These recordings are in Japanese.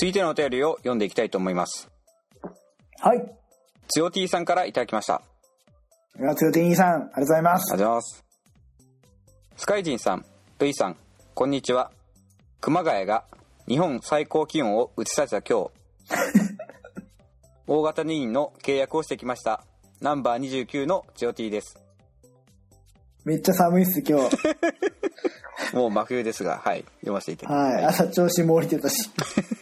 続いてのお便りを読んでいきたいと思います。はい。つよ T さんからいただきました。つよてんいさん、ありがとうございます。がとうございます。スカイジンさん、ルイさん、こんにちは。熊谷が日本最高気温を打ち立てた今日、大型2員の契約をしてきました。ナンバー29のつよ T です。めっちゃ寒いっす、今日。もう真冬ですが、はい、読ませていただきます。はい。朝調子も降りてたし。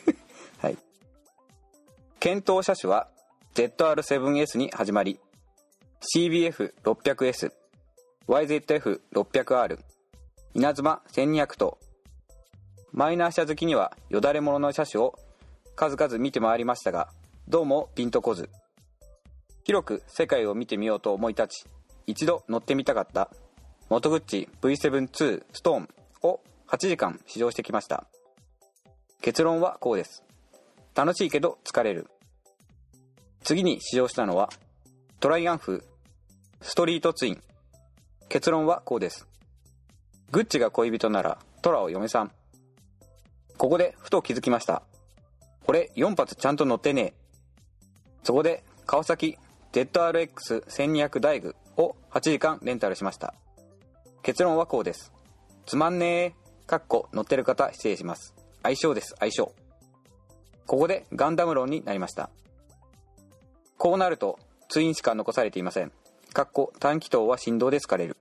検討車種は ZR7S に始まり、CBF600S、YZF600R、稲妻1200と、マイナー車好きにはよだれものの車種を数々見て回りましたが、どうもピンとこず。広く世界を見てみようと思い立ち、一度乗ってみたかった、モトグッチ V7-2 ストーンを8時間試乗してきました。結論はこうです。楽しいけど疲れる。次に試乗したのは、トライアンフストリートツイン。結論はこうです。グッチが恋人ならトラを嫁さん。ここでふと気づきました。俺4発ちゃんと乗ってねえ。そこで川崎 ZRX1200 ダイグを8時間レンタルしました。結論はこうです。つまんねえ。かっこ乗ってる方失礼します。相性です、相性。ここでガンダム論になりました。こうなると、ツインしか残されていません。かっこ短気筒は振動で疲れる。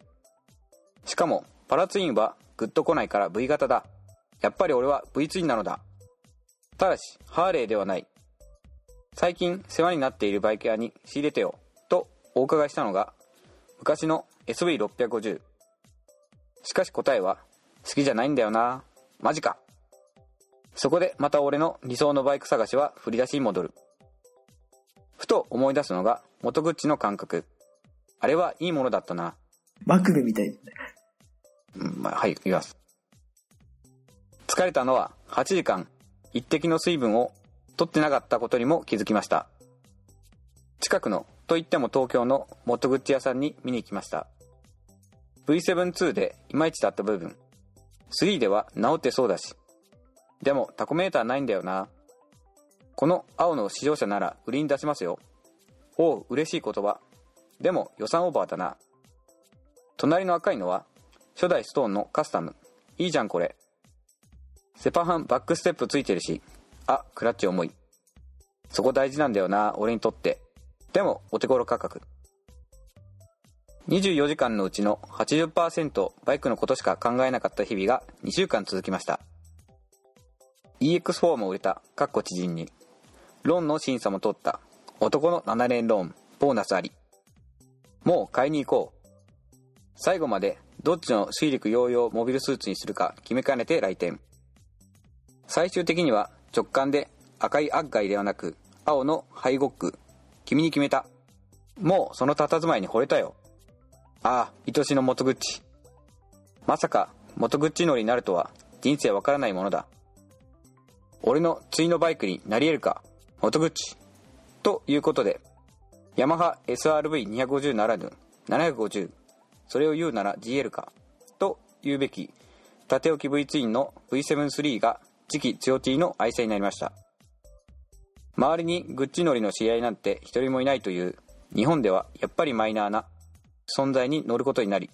しかも、パラツインはグッと来ないから V 型だ。やっぱり俺は V ツインなのだ。ただし、ハーレーではない。最近世話になっているバイク屋に仕入れてよ、とお伺いしたのが、昔の SV650。しかし答えは、好きじゃないんだよな。マジか。そこでまた俺の理想のバイク探しは振り出しに戻る。ふと思い出すのが元口の感覚。あれはいいものだったな。マクベみたい。うんまあ、はい、言います。疲れたのは8時間、一滴の水分を取ってなかったことにも気づきました。近くの、といっても東京の元口屋さんに見に行きました。V7-2 でいまいちだった部分。3では治ってそうだし。でもタコメーターないんだよな。この青の試乗車なら売りに出しますよ。おう、嬉しい言葉。でも予算オーバーだな。隣の赤いのは初代ストーンのカスタム。いいじゃんこれ。セパハンバックステップついてるし。あ、クラッチ重い。そこ大事なんだよな、俺にとって。でもお手頃価格。24時間のうちの80%バイクのことしか考えなかった日々が2週間続きました。EX4 も売れた、かっこ知人に。ローンの審査も通った。男の7年ローン、ボーナスあり。もう買いに行こう。最後までどっちの水陸揚々モビルスーツにするか決めかねて来店。最終的には直感で赤いアッガイではなく青のハイゴック。君に決めた。もうその佇まいに惚れたよ。ああ、愛しの元口。まさか元口乗りになるとは人生わからないものだ。俺の対のバイクになり得るか、元口。ということで、ヤマハ SRV250 ならぬ750。それを言うなら GL か。と言うべき、縦置き V ツインの V7-3 が次期強 T の愛車になりました。周りにグッチ乗りの知り合なんて一人もいないという、日本ではやっぱりマイナーな存在に乗ることになり、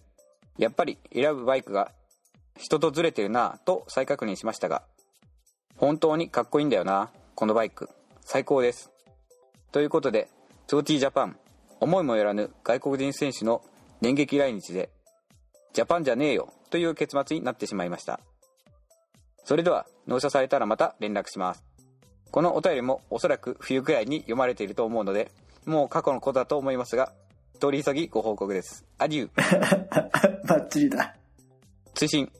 やっぱり選ぶバイクが人とずれてるなぁと再確認しましたが、本当にかっこいいんだよなこのバイク。最高です。ということで、チョーティージャパン、思いもよらぬ外国人選手の電撃来日で、ジャパンじゃねえよという結末になってしまいました。それでは、納車されたらまた連絡します。このお便りもおそらく冬くらいに読まれていると思うので、もう過去のことだと思いますが、通り急ぎご報告です。アデュー。バッチリだ。追伸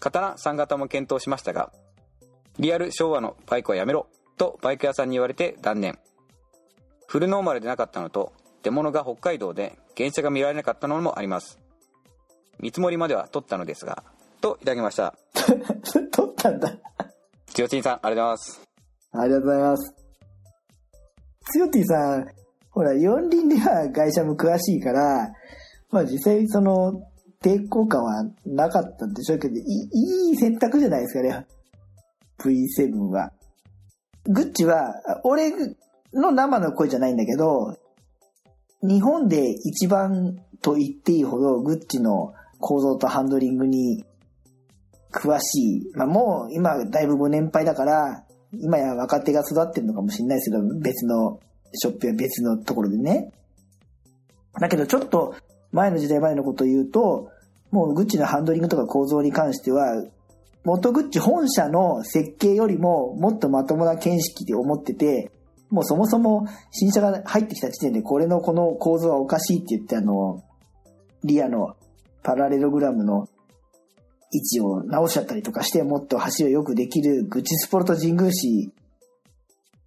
刀3型も検討しましたがリアル昭和のバイクはやめろとバイク屋さんに言われて断念フルノーマルでなかったのと出物が北海道で原車が見られなかったのもあります見積もりまでは取ったのですがといただきました 撮ったんだ。つよちんさんありがとうございますありがとうございます。つよてぃさん、ほら、四輪では会社も詳しいから、まあ実際その、抵抗感はなかったんでしょうけど、いいいい選択じゃないですかね。V7 は。グッチは、俺の生の声じゃないんだけど、日本で一番と言っていいほどグッチの構造とハンドリングに詳しい。まあもう今だいぶご年配だから、今や若手が育ってるのかもしれないですけど、別のショップや別のところでね。だけどちょっと前の時代前のことを言うと、もうグッチのハンドリングとか構造に関しては、元グッチ本社の設計よりももっとまともな見識で思ってて、もうそもそも新車が入ってきた時点でこれのこの構造はおかしいって言ってあの、リアのパラレログラムの位置を直しちゃったりとかしてもっと走りをよくできるグッチスポルト神宮市、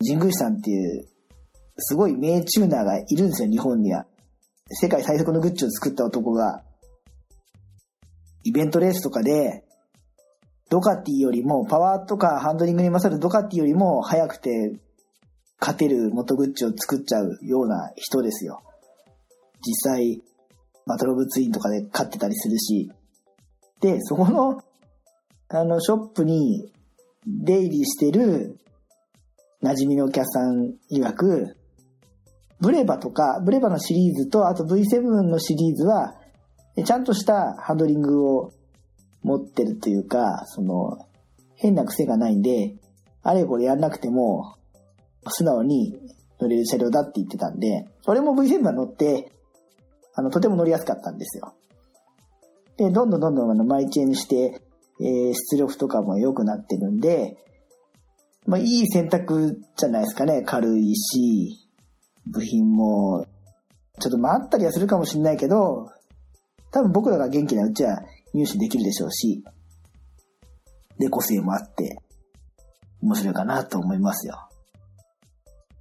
神宮市さんっていうすごい名チューナーがいるんですよ、日本には。世界最速のグッチを作った男が、イベントレースとかで、ドカティよりも、パワーとかハンドリングに勝るドカティよりも速くて、勝てる元グッチを作っちゃうような人ですよ。実際、バトロブツインとかで勝ってたりするし。で、そこの、あの、ショップに出入りしてる馴染みのお客さん曰く、ブレバとか、ブレバのシリーズと、あと V7 のシリーズは、ちゃんとしたハンドリングを持ってるというか、その、変な癖がないんで、あれこれやんなくても、素直に乗れる車両だって言ってたんで、俺も V7 は乗って、あの、とても乗りやすかったんですよ。で、どんどんどんどんあの、マイチェンして、えー出力とかも良くなってるんで、まあ、いい選択じゃないですかね。軽いし、部品も、ちょっと回ったりはするかもしれないけど、多分僕らが元気なうちは入手できるでしょうし、で、個性もあって、面白いかなと思いますよ。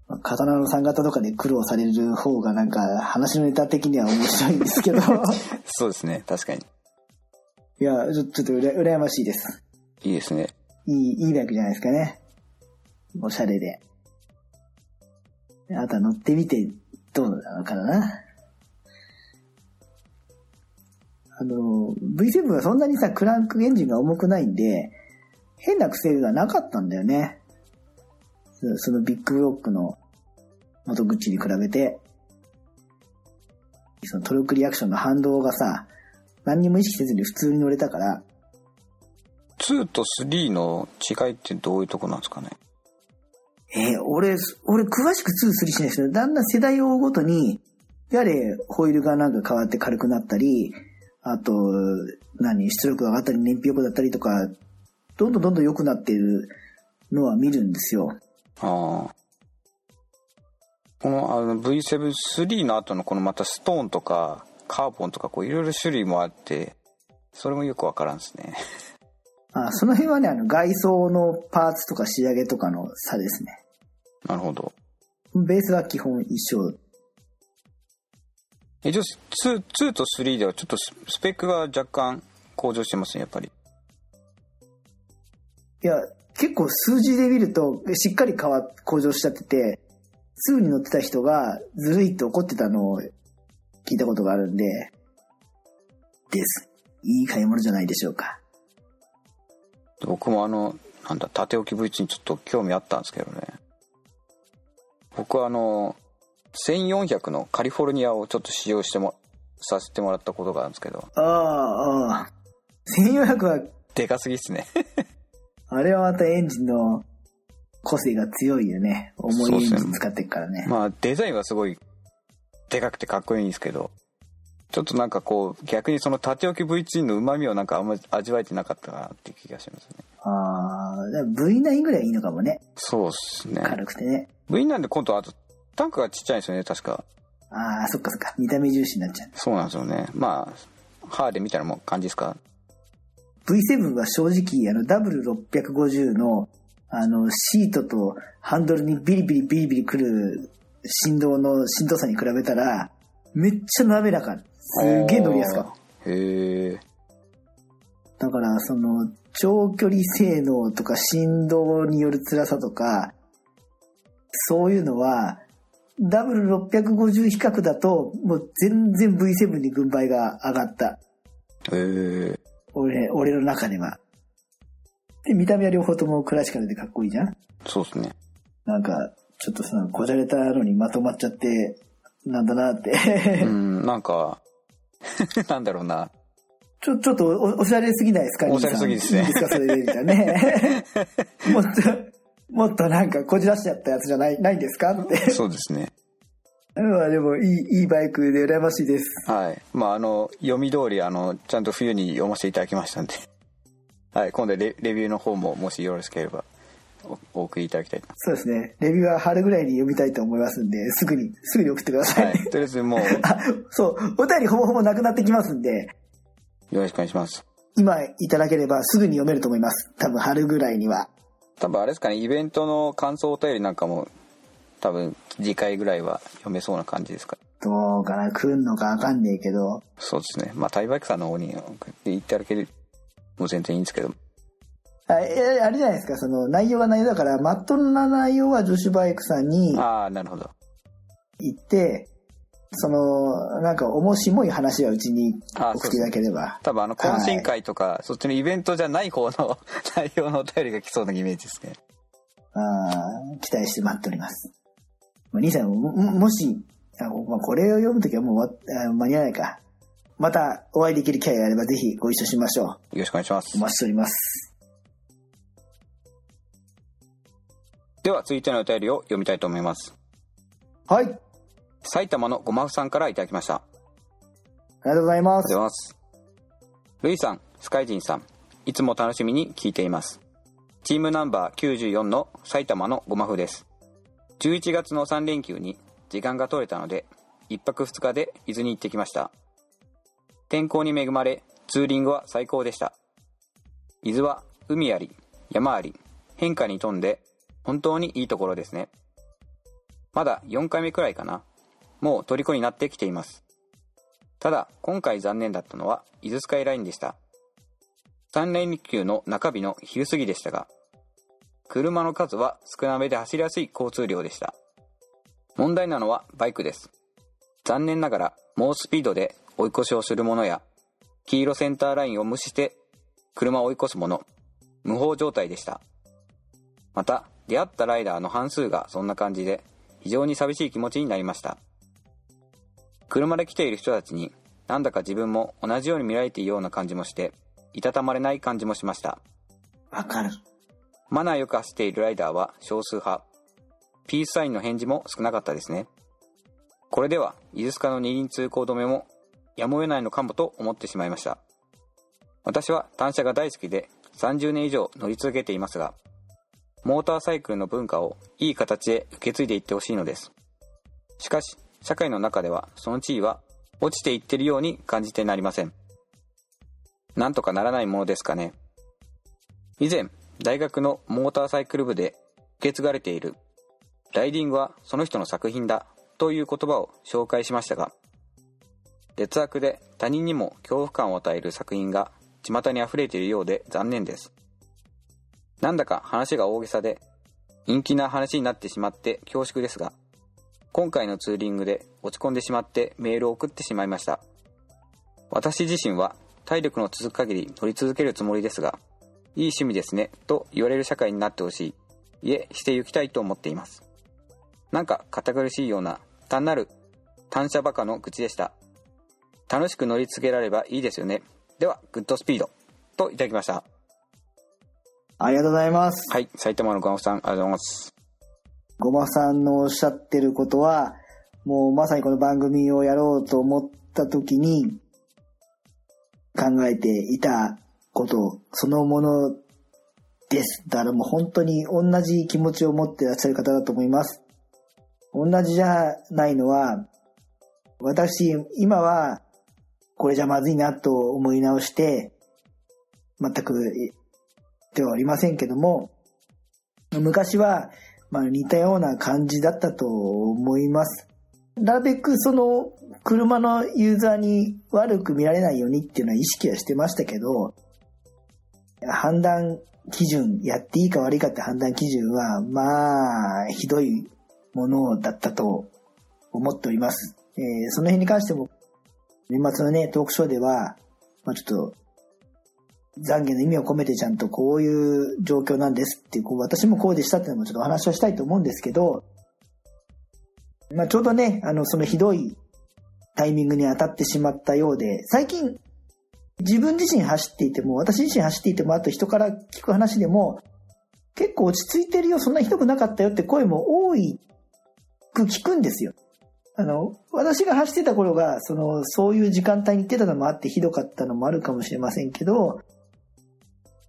まあ刀の3型とかで苦労される方がなんか話のネタ的には面白いんですけど、そうですね、確かに。いや、ちょちょっとうら羨ましいです。いいですね。いい、いいバイクじゃないですかね。おしゃれで。あとは乗ってみてどうなのかな。あの、V7 はそんなにさ、クランクエンジンが重くないんで、変な癖がなかったんだよね。そそのビッグブロックの元口に比べて、そのトルクリアクションの反動がさ、何にも意識せずに普通に乗れたから、2と3の違いってどういうとこなんですかね？えー俺、俺詳しく2、3しないですけど、だんだん世代を追うごとに、やれ、ホイールがなんか変わって軽くなったり、あと、何、出力が上がったり、燃費良くなったりとか、どんどんどんどん良くなっているのは見るんですよ。ああ。このあの V7-3 の後のこのまたストーンとかカーボンとかこういろいろ種類もあって、それもよくわからんですね。あその辺はね、あの、外装のパーツとか仕上げとかの差ですね。なるほど。ベースは基本一緒。一応2、2と3ではちょっとススペックが若干向上してますね、やっぱり。いや、結構数字で見ると、しっかり変わ、向上しちゃってて、2に乗ってた人がずるいって怒ってたのを聞いたことがあるんで、です。いい買い物じゃないでしょうか。僕もあの、なんだ、縦置き V にちょっと興味あったんですけどね。僕はあの、1400のカリフォルニアをちょっと使用しても、させてもらったことがあるんですけど、ああ、ああ。1400は、でかすぎっすね。あれはまたエンジンの個性が強いよね。重いエンジン使ってっからね。まあデザインはすごいでかくてかっこいいんですけどちょっとなんかこう逆にその縦置き V2 の旨味をなんかあんまり味わえてなかったかなっていう気がしますねああ、だから V9 ぐらいいいのかもね。そうっすね軽くてね。V なんで今度あとタンクがちっちゃいんですよね確かああ、そっかそっか。見た目重視になっちゃう。そうなんですよねまあハーレーみたいなもん感じですか？V7 は正直、あの、W650 の、あの、シートとハンドルにビリビリビリビリくる振動の振動差に比べたら、めっちゃ滑らか。すげえ乗りやすかった。へえだから、その、長距離性能とか振動による辛さとか、そういうのは、W650 比較だと、もう全然 V7 に軍配が上がった。へえ俺、俺の中では。で、見た目は両方ともクラシカルでかっこいいじゃんそうですねなんか、ちょっとその、こじゃれたのにまとまっちゃって、なんだなって。うん、なんか、なんだろうな。ちょ、ちょっとお、おしゃれすぎないですか？おしゃれすぎですねいいですか、それで、みたいなね。もっと、もっとなんかこじらしちゃったやつじゃない、ないんですか？って。そうですね。まあでも、いい、いいバイクで羨ましいです。はい。まあ、あの、読み通り、あの、ちゃんと冬に読ませていただきましたんで。はい。今度レ、レビューの方も、もしよろしければ、おお送りいただきたいな。そうですね。レビューは春ぐらいに読みたいと思いますんで、すぐに、すぐに送ってください。はい。とりあえずもう、あ、そう、お便りほぼほぼなくなってきますんで、よろしくお願いします。今いただければすぐに読めると思います。多分春ぐらいには。多分あれですかね、イベントの感想お便りなんかも、多分次回ぐらいは読めそうな感じですか。どうかな、来んのかわかんねえけど。そうですね。まあ、タイバイクさんの方に送っていただける、もう全然いいんですけど。あえあれじゃないですか、その内容が内容だから、まっとうな内容は女子バイクさんにああ、なるほど。行って、その、なんか面白い話はうちにあ送っていただければ。多分あの、懇親会とか、そっちのイベントじゃない方の内容のお便りが来そうなイメージですね。あー期待して待っております。まあ兄さんも、ももし、あまあ、これを読むときはもう間に合わないか。またお会いできる機会があればぜひご一緒しましょう。よろしくお願いしますお。待ちしております。では、続いてのお便りを読みたいと思います。はい。あり埼玉のごまふさんからいただきました。ありがとうございまがとうごす。ざいます。ルイさん、スカイジンさん、いつも楽しみに聞いています。チームナンバー94の埼玉のごまふです。11月の3連休に時間が取れたので、1泊2日で伊豆に行ってきました。天候に恵まれ、ツーリングは最高でした。伊豆は海あり、山あり、変化に富んで、本当にいいところですね。まだ4回目くらいかな。もう虜になってきています。ただ、今回残念だったのは、伊豆スカイラインでした。3連休の中日の昼過ぎでしたが、車の数は少なめで走りやすい交通量でした。問題なのはバイクです。残念ながら、猛スピードで追い越しをするものや、黄色センターラインを無視して車を追い越すもの、無法状態でした。また、出会ったライダーの半数がそんな感じで、非常に寂しい気持ちになりました。車で来ている人たちになんだか自分も同じように見られているような感じもしていたたまれない感じもしました。わかる。マナーよく走っているライダーは少数派。ピースサインの返事も少なかったですね。これでは伊豆スカの二輪通行止めもやむを得ないのかもと思ってしまいました。私は単車が大好きで30年以上乗り続けていますがモーターサイクルの文化をいい形で受け継いでいってほしいのです。しかし社会の中ではその地位は落ちていってるように感じてなりません。なんとかならないものですかね。以前大学のモーターサイクル部で受け継がれている。ライディングはその人の作品だという言葉を紹介しましたが劣悪で他人にも恐怖感を与える作品が巷に溢れているようで残念です。なんだか話が大げさで人気な話になってしまって恐縮ですが今回のツーリングで落ち込んでしまってメールを送ってしまいました。私自身は体力の続く限り乗り続けるつもりですがいい趣味ですねと言われる社会になってほしい。いえして行きたいと思っています。なんか堅苦しいような単なる単車バカの口でした。楽しく乗り続けられればいいですよね。ではグッドスピードといただきました。ありがとうございます。はい埼玉のごまさんありがとうございますごまさんのおっしゃってることは、もうまさにこの番組をやろうと思った時に考えていたことそのものです。だからもう本当に同じ気持ちを持ってらっしゃる方だと思います。同じじゃないのは、私、今はこれじゃまずいなと思い直して、全くではありませんけども、昔は、まあ、似たような感じだったと思います。なるべくその車のユーザーに悪く見られないようにっていうのは意識はしてましたけど、判断基準、やっていいか悪いかって判断基準は、まあ、ひどいものだったと思っております。えーその辺に関しても、年末のね、トークショーでは、まあちょっと、懺悔の意味を込めてちゃんとこういう状況なんですっていうこう私もこうでしたっていうのもちょっとお話をしたいと思うんですけど、まあちょうどね、あの、そのひどいタイミングに当たってしまったようで、最近自分自身走っていても、私自身走っていても、あと人から聞く話でも、結構落ち着いてるよ、そんなひどくなかったよって声も多いく聞くんですよ。あの、私が走ってた頃が、その、そういう時間帯に行ってたのもあってひどかったのもあるかもしれませんけど、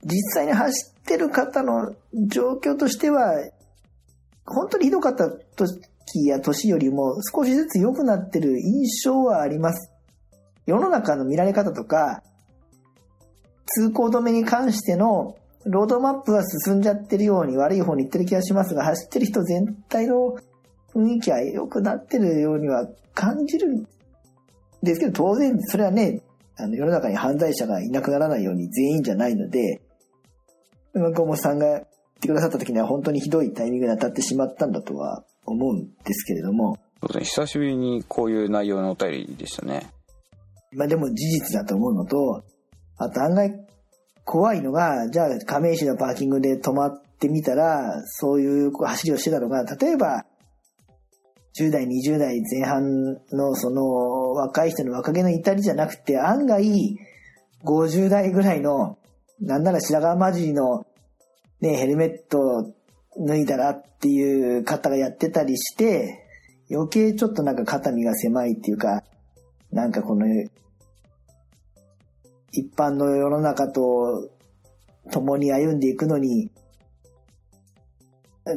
実際に走ってる方の状況としては、本当にひどかった時や年よりも少しずつ良くなってる印象はあります。世の中の見られ方とか、通行止めに関してのロードマップが進んじゃってるように悪い方に行ってる気がしますが、走ってる人全体の雰囲気は良くなってるようには感じるんですけど、当然それはね、あの世の中に犯罪者がいなくならないように全員じゃないので、馬込さんが言ってくださった時には本当にひどいタイミングに当たってしまったんだとは思うんですけれども。そうですね、久しぶりにこういう内容のお便りでしたね。まあでも事実だと思うのと、あと案外怖いのが、じゃあ亀石のパーキングで止まってみたら、そういう走りをしてたのが、例えば、10代、20代前半のその若い人の若気の至りじゃなくて、案外50代ぐらいの、なんなら白髪混じりのね、ヘルメット脱いだらっていう方がやってたりして、余計ちょっとなんか肩身が狭いっていうか、なんかこの一般の世の中と共に歩んでいくのに、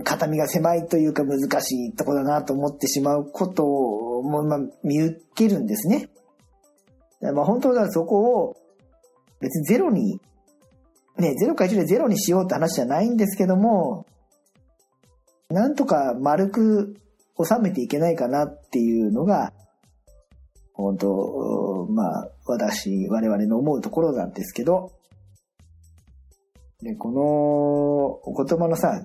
肩身が狭いというか難しいとこだなと思ってしまうことを、もまあ、見受けるんですね。まあ本当はそこを別にゼロに、ね、ゼロか1でゼロにしようって話じゃないんですけども、なんとか丸く収めていけないかなっていうのが、本当、まあ、私、我々の思うところなんですけど、で、このお言葉のさ、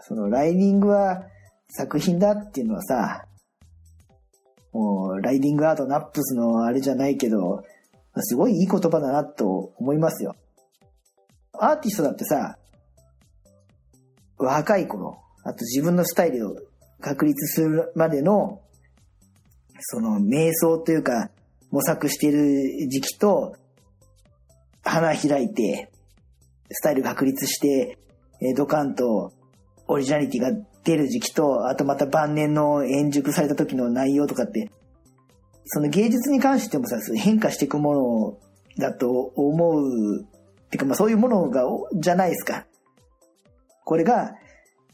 そのライディングは作品だっていうのはさ、もう、ライディングアートナップスのあれじゃないけど、すごいいい言葉だなと思いますよ。アーティストだってさ、若い頃、あと自分のスタイルを確立するまでのその瞑想というか模索している時期と、花開いて、スタイル確立して、えドカンとオリジナリティが出る時期と、あとまた晩年の円熟された時の内容とかって、その芸術に関してもさ、変化していくものだと思う、てかまあそういうものが、じゃないですか。これが、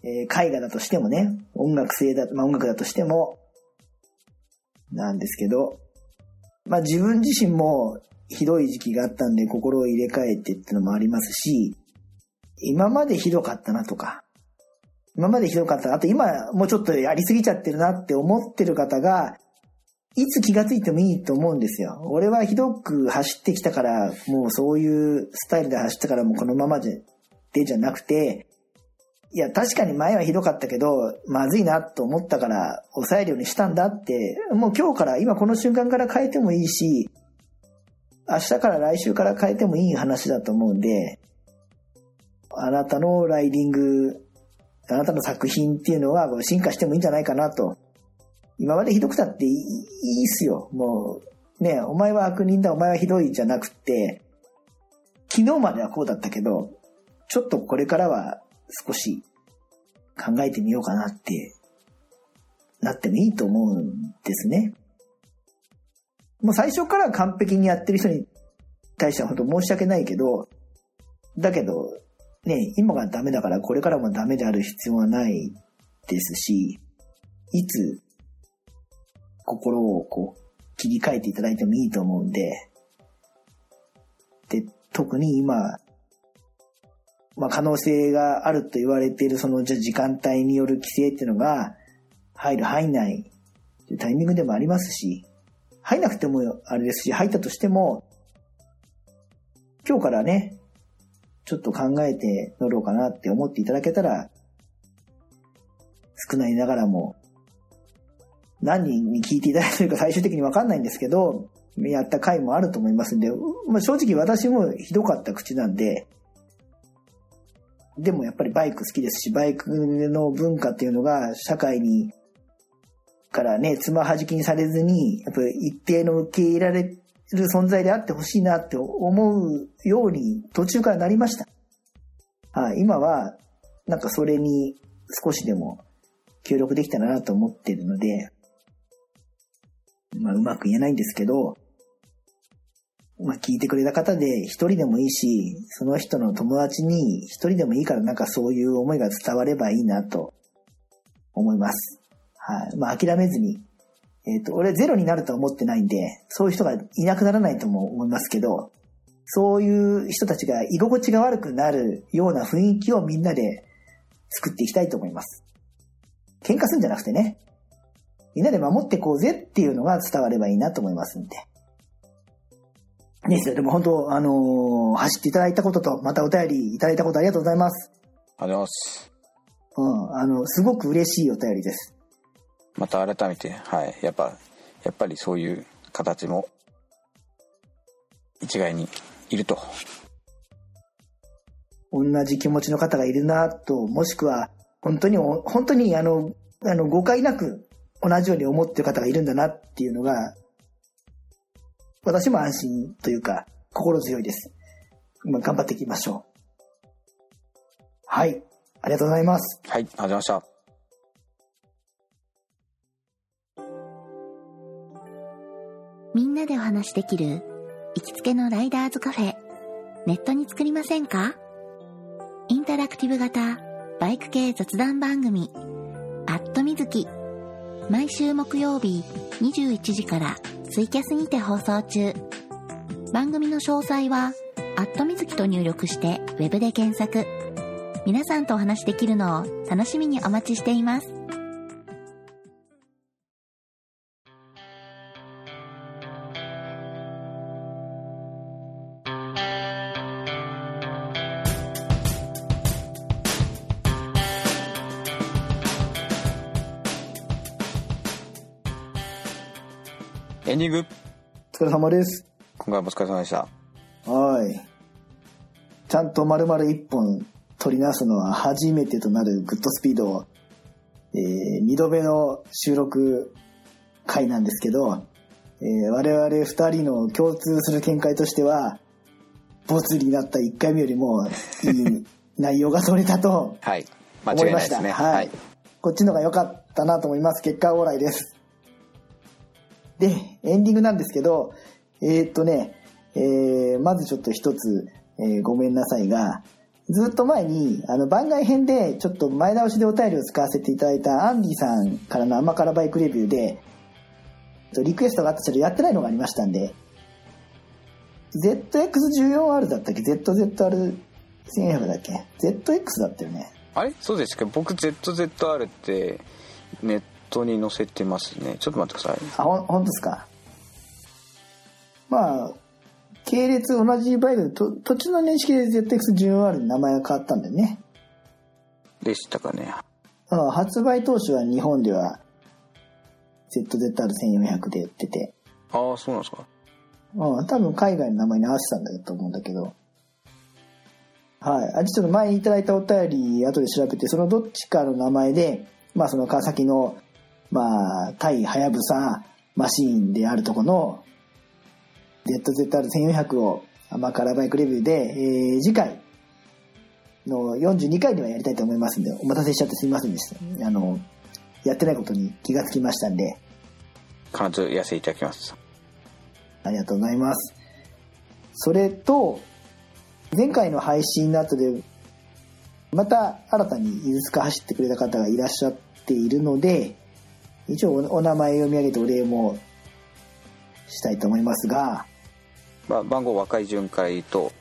えー、絵画だとしてもね、音楽性だ、まあ音楽だとしても、なんですけど、まあ自分自身もひどい時期があったんで心を入れ替えてってのもありますし、今までひどかったなとか、今までひどかった。あと今もうちょっとやりすぎちゃってるなって思ってる方が、いつ気がついてもいいと思うんですよ。俺はひどく走ってきたから、もうそういうスタイルで走ったからもうこのままで、でじゃなくて、いや、確かに前はひどかったけど、まずいなと思ったから抑えるようにしたんだって、もう今日から、今この瞬間から変えてもいいし、明日から来週から変えてもいい話だと思うんで、あなたのライディング、あなたの作品っていうのは進化してもいいんじゃないかなと。今までひどくたっていいっすよ。もう、ね、お前は悪人だ、お前はひどいじゃなくて、昨日まではこうだったけど、ちょっとこれからは少し考えてみようかなってなってもいいと思うんですね。もう最初から完璧にやってる人に対しては本当申し訳ないけど、だけど、ね、今がダメだからこれからもダメである必要はないですし、いつ心をこう切り替えていただいてもいいと思うんで、で、特に今、まあ、可能性があると言われているそのじゃ時間帯による規制っていうのが入る入んないというタイミングでもありますし、入んなくてもあれですし、入ったとしても、今日からね、ちょっと考えて乗ろうかなって思っていただけたら、少ないながらも、何人に聞いていただいてるか最終的にわかんないんですけど、やった回もあると思いますんで、まあ、正直私もひどかった口なんで、でもやっぱりバイク好きですし、バイクの文化っていうのが社会に、からね、つまはじきにされずに、やっぱり一定の受け入れられる存在であってほしいなって思うように途中からなりました。はい、今は、なんかそれに少しでも協力できたらなと思ってるので、まあうまく言えないんですけど、まあ聞いてくれた方で一人でもいいし、その人の友達に一人でもいいからなんかそういう思いが伝わればいいなと思います。はい。まあ諦めずに。えっ、ー、と、俺ゼロになるとは思ってないんで、そういう人がいなくならないとも思いますけど、そういう人たちが居心地が悪くなるような雰囲気をみんなで作っていきたいと思います。喧嘩するんじゃなくてね、みんなで守ってこうぜっていうのが伝わればいいなと思いますんで。ねでも本当、あのー、走っていただいたことと、またお便りいただいたことありがとうございます。ありがとうございます。うん、あの、すごく嬉しいお便りです。また改めて、はい、やっぱ、やっぱりそういう形も、一概にいると。同じ気持ちの方がいるなと、もしくは、本当に、本当に、あの、あの、誤解なく同じように思ってる方がいるんだなっていうのが、私も安心というか、心強いです。今頑張っていきましょう。はい。ありがとうございます。はい、ありがとうございました。みんなでお話しできる行きつけのライダーズカフェ、ネットに作りませんか？インタラクティブ型バイク系雑談番組、アットみずき。毎週木曜日21時からツイキャスにて放送中。番組の詳細は、アットみずきと入力してウェブで検索。皆さんとお話しできるのを楽しみにお待ちしています。ンディング。お疲れ様です。今回もお疲れ様でした。はい。ちゃんと丸々一本取り直すのは初めてとなるグッドスピード、えー、二度目の収録回なんですけど、えー、我々二人の共通する見解としては、ボツになった1回目よりもいい内容が取れたと 思いました。はい、ね、はい。こっちのが良かったなと思います。結果オーライです。で、エンディングなんですけど、えー、っとね、えー、まずちょっと一つ、えー、ごめんなさいが、ずっと前に、あの、番外編で、ちょっと前倒しでお便りを使わせていただいたアンディさんからの甘辛バイクレビューで、リクエストがあったけどやってないのがありましたんで、ZX14R だったっけ ?ZZR1400 だっけ ?ZX だったよね。あれ？そうですか僕 ZZR ってネットに載せてますね。ちょっと待ってください。あほ本当ですか？まあ系列同じバイクと途中の認識で ZX14R に名前が変わったんだよね。でしたかね。あ発売当初は日本では ZZR1400 で売ってて。ああそうなんですか。うん多分海外の名前に合わせたんだと思うんだけど。はい。あ、ちょっと前にいただいたお便り、後で調べて、そのどっちかの名前で、まあその川崎のまあ、対はやぶさマシーンであるとこの ZZR1400 をまあ、カラーバイクレビューで、えー、次回の42回にはやりたいと思いますんで、お待たせしちゃってすみませんでした。あの、やってないことに気がつきましたんで。必ずやせいただきます。ありがとうございます。それと、前回の配信の後で、また新たに飯塚走ってくれた方がいらっしゃっているので、一応お名前読み上げてお礼もしたいと思いますが、まあ、番号若い巡回と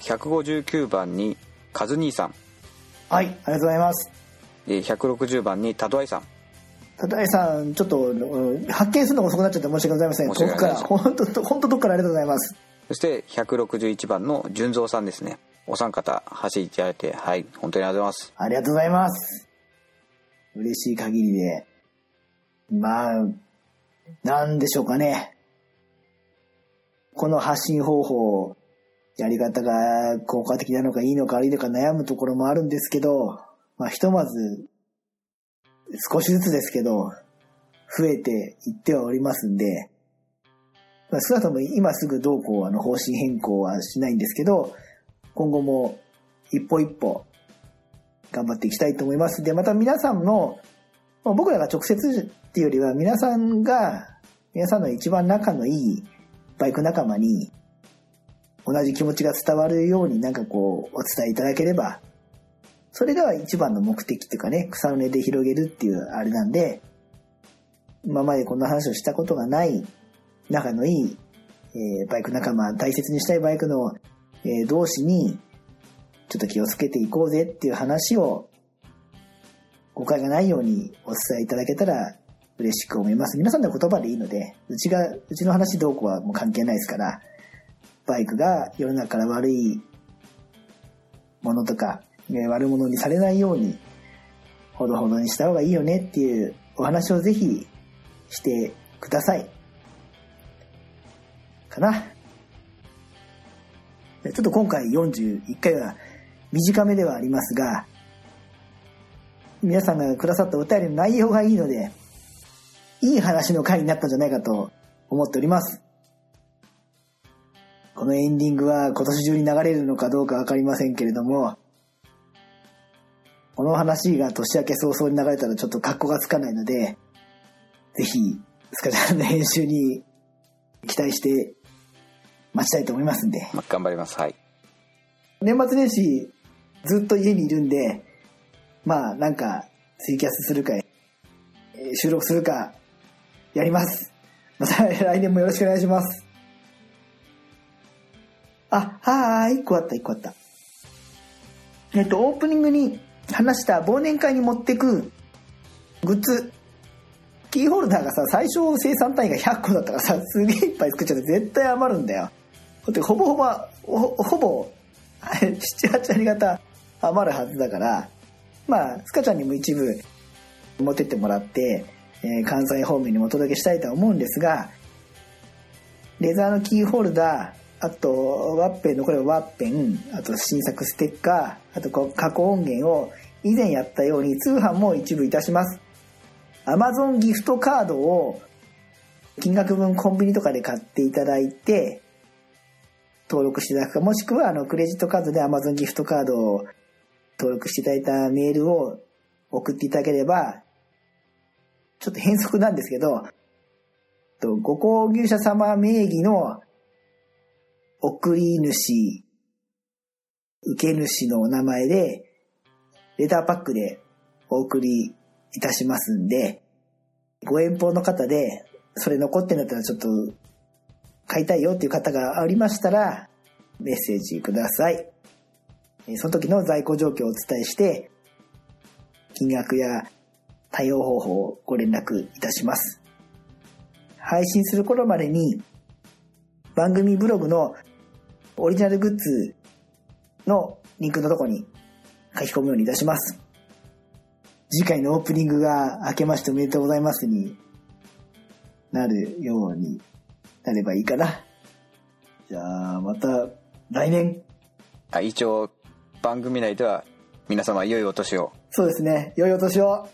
159番にカズ兄さん。はいありがとうございます。160番にタドアイさん。タドアイさんちょっと発見するのが遅くなっちゃって申し訳ございません。遠くから本当本当どっからありがとうございます。そして161番の純三さんですね。お三方走っていただいてはい本当にありがとうございます。ありがとうございます。嬉しい限りでまあ、なんでしょうかね。この発信方法、やり方が効果的なのかいいのか悪いのか悩むところもあるんですけど、まあ、ひとまず、少しずつですけど、増えていってはおりますんで、まあ、少なくとも今すぐどうこうあの方針変更はしないんですけど、今後も一歩一歩頑張っていきたいと思います。で、また皆さんの、まあ、僕らが直接っていうよりは皆さんが、皆さんの一番仲のいいバイク仲間に同じ気持ちが伝わるようになんかこうお伝えいただければ、それが一番の目的っていうかね、草の根で広げるっていうあれなんで、今までこんな話をしたことがない仲のいい、えーバイク仲間、大切にしたいバイクの、えー同士に、ちょっと気をつけていこうぜっていう話を、誤解がないようにお伝えいただけたら嬉しく思います。皆さんの言葉でいいので、うちが、うちの話どうこうはもう関係ないですから、バイクが世の中から悪いものとか、えー悪者にされないように、ほどほどにした方がいいよねっていうお話をぜひしてください。かな。ちょっと今回41回は短めではありますが、皆さんがくださったお便りの内容がいいので、いい話の回になったんじゃないかと思っております。このエンディングは今年中に流れるのかどうかわかりませんけれども、この話が年明け早々に流れたらちょっと格好がつかないので、ぜひ、スカちゃんの編集に期待して待ちたいと思いますんで。まあ頑張りますはい年末年始ずっと家にいるんで、まあなんかツイキャスするか、収録するか、やります。また 来年もよろしくお願いします。あ、はーい、一個あった、一個あった。えっと、オープニングに話した忘年会に持ってくグッズ。キーホルダーがさ、最初生産単位が100個だったからさ、すげえいっぱい作っちゃって絶対余るんだよ。ほんとほぼほぼ、ほほぼ、7、8割方余るはずだから、まあ、スカちゃんにも一部持ってってもらって、えー関西方面にもお届けしたいとは思うんですが、レザーのキーホルダー、あと、ワッペンの、これはワッペン、あと新作ステッカー、あとこう加工音源を以前やったように通販も一部いたします。Amazon ギフトカードを金額分コンビニとかで買っていただいて、登録していただくか、もしくはあのクレジットカードで Amazon ギフトカードを登録していただいたメールを送っていただければ、ちょっと変則なんですけど、ご購入者様名義の送り主、受け主のお名前で、レターパックでお送りいたしますんで、ご遠方の方で、それ残ってんだったらちょっと買いたいよっていう方がありましたら、メッセージください。その時の在庫状況をお伝えして、金額や対応方法をご連絡いたします。配信する頃までに、番組ブログのオリジナルグッズのリンクのとこに書き込むようにいたします。次回のオープニングが明けましておめでとうございますになるようになればいいかな。じゃあ、また来年。あ一応番組内では皆様良いお年をそうですね。良いお年を。